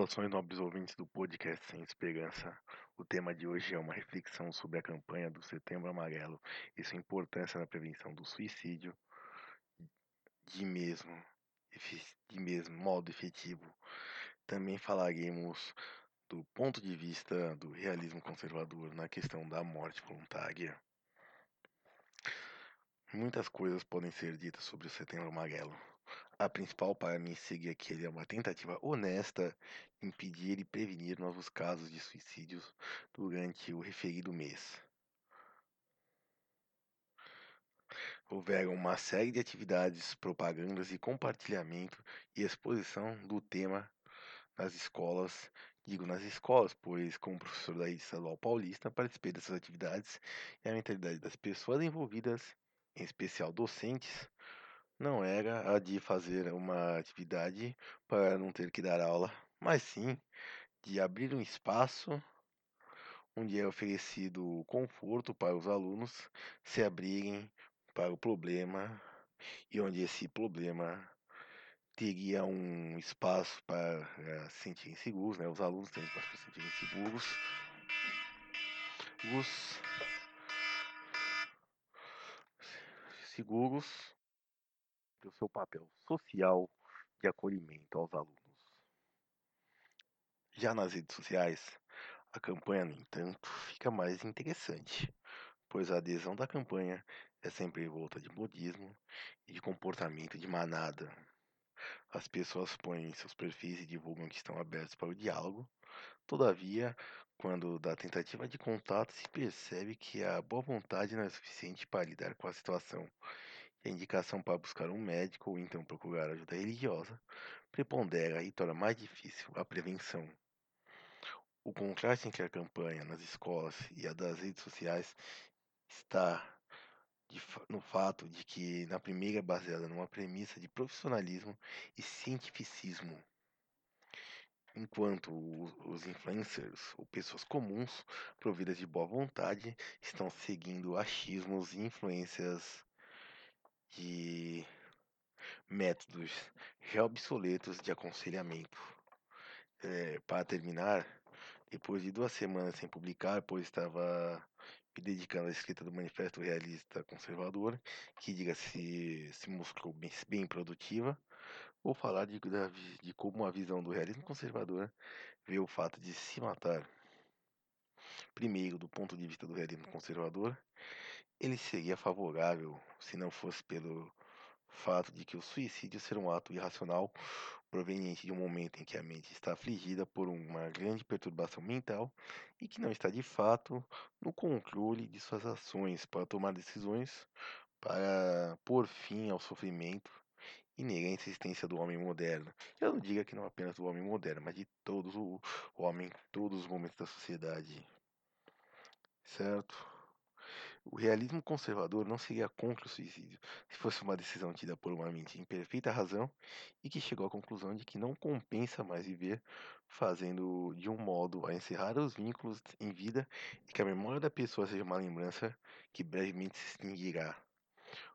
Saudações nobres ouvintes do podcast Sem Esperança. O tema de hoje é uma reflexão sobre a campanha do Setembro Amarelo e sua importância na prevenção do suicídio de mesmo, de mesmo modo efetivo. Também falaremos do ponto de vista do realismo conservador na questão da morte voluntária. Muitas coisas podem ser ditas sobre o Setembro Amarelo a principal para mim que ele é uma tentativa honesta de impedir e prevenir novos casos de suicídios durante o referido mês. Houveram uma série de atividades, propagandas e compartilhamento e exposição do tema nas escolas. Digo nas escolas, pois, como professor da estadual paulista, participei dessas atividades e a mentalidade das pessoas envolvidas, em especial docentes, não era a de fazer uma atividade para não ter que dar aula, mas sim de abrir um espaço onde é oferecido conforto para os alunos se abrirem para o problema e onde esse problema teria um espaço para se sentirem seguros, né? Os alunos têm espaço para se sentirem seguros. Os seguros o seu papel social de acolhimento aos alunos. Já nas redes sociais, a campanha, no entanto, fica mais interessante, pois a adesão da campanha é sempre em volta de modismo e de comportamento de manada. As pessoas põem seus perfis e divulgam que estão abertos para o diálogo, todavia, quando da tentativa de contato se percebe que a boa vontade não é suficiente para lidar com a situação indicação para buscar um médico ou então procurar ajuda religiosa prepondera e torna mais difícil a prevenção. O contraste entre a campanha nas escolas e a das redes sociais está no fato de que na primeira é baseada numa premissa de profissionalismo e cientificismo, enquanto os influencers ou pessoas comuns providas de boa vontade estão seguindo achismos e influências de métodos já obsoletos de aconselhamento. É, para terminar, depois de duas semanas sem publicar, pois estava me dedicando à escrita do Manifesto Realista Conservador, que, diga-se, se mostrou bem, bem produtiva, vou falar de, de como a visão do realismo conservador vê o fato de se matar. Primeiro, do ponto de vista do realismo conservador, ele seria favorável se não fosse pelo fato de que o suicídio ser um ato irracional proveniente de um momento em que a mente está afligida por uma grande perturbação mental e que não está de fato no controle de suas ações para tomar decisões para pôr fim ao sofrimento inerente à existência do homem moderno. Eu não digo que não apenas do homem moderno, mas de todos o homem, todos os momentos da sociedade. Certo? O realismo conservador não seria contra o suicídio se fosse uma decisão tida por uma mente em perfeita razão e que chegou à conclusão de que não compensa mais viver fazendo de um modo a encerrar os vínculos em vida e que a memória da pessoa seja uma lembrança que brevemente se extinguirá.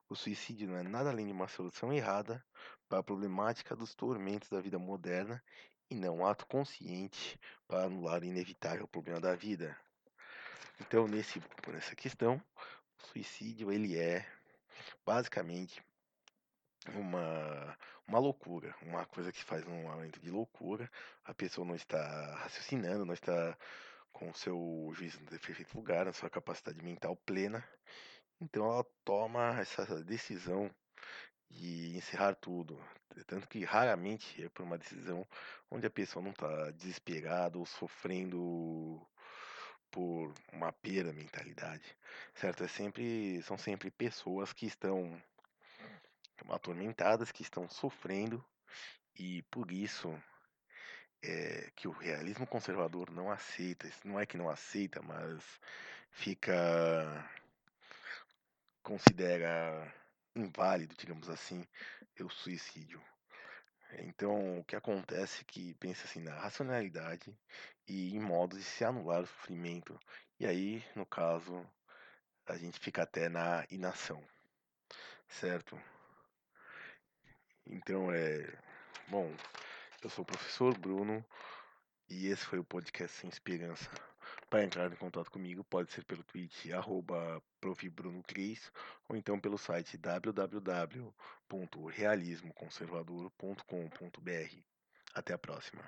O suicídio não é nada além de uma solução errada para a problemática dos tormentos da vida moderna e não um ato consciente para anular o inevitável problema da vida. Então, nesse, nessa questão, o suicídio ele é basicamente uma, uma loucura, uma coisa que faz um momento de loucura. A pessoa não está raciocinando, não está com o seu juízo no perfeito lugar, a sua capacidade mental plena. Então ela toma essa decisão de encerrar tudo. Tanto que raramente é por uma decisão onde a pessoa não está desesperada ou sofrendo por uma perda mentalidade, certo? É sempre, são sempre pessoas que estão atormentadas, que estão sofrendo e por isso é, que o realismo conservador não aceita, não é que não aceita, mas fica considera inválido, digamos assim, o suicídio. Então, o que acontece é que pensa assim na racionalidade e em modos de se anular o sofrimento. E aí, no caso, a gente fica até na inação, certo? Então, é. Bom, eu sou o professor Bruno, E esse foi o podcast Sem Esperança. Para entrar em contato comigo, pode ser pelo tweet arroba profbruno3 ou então pelo site www.realismoconservador.com.br. Até a próxima.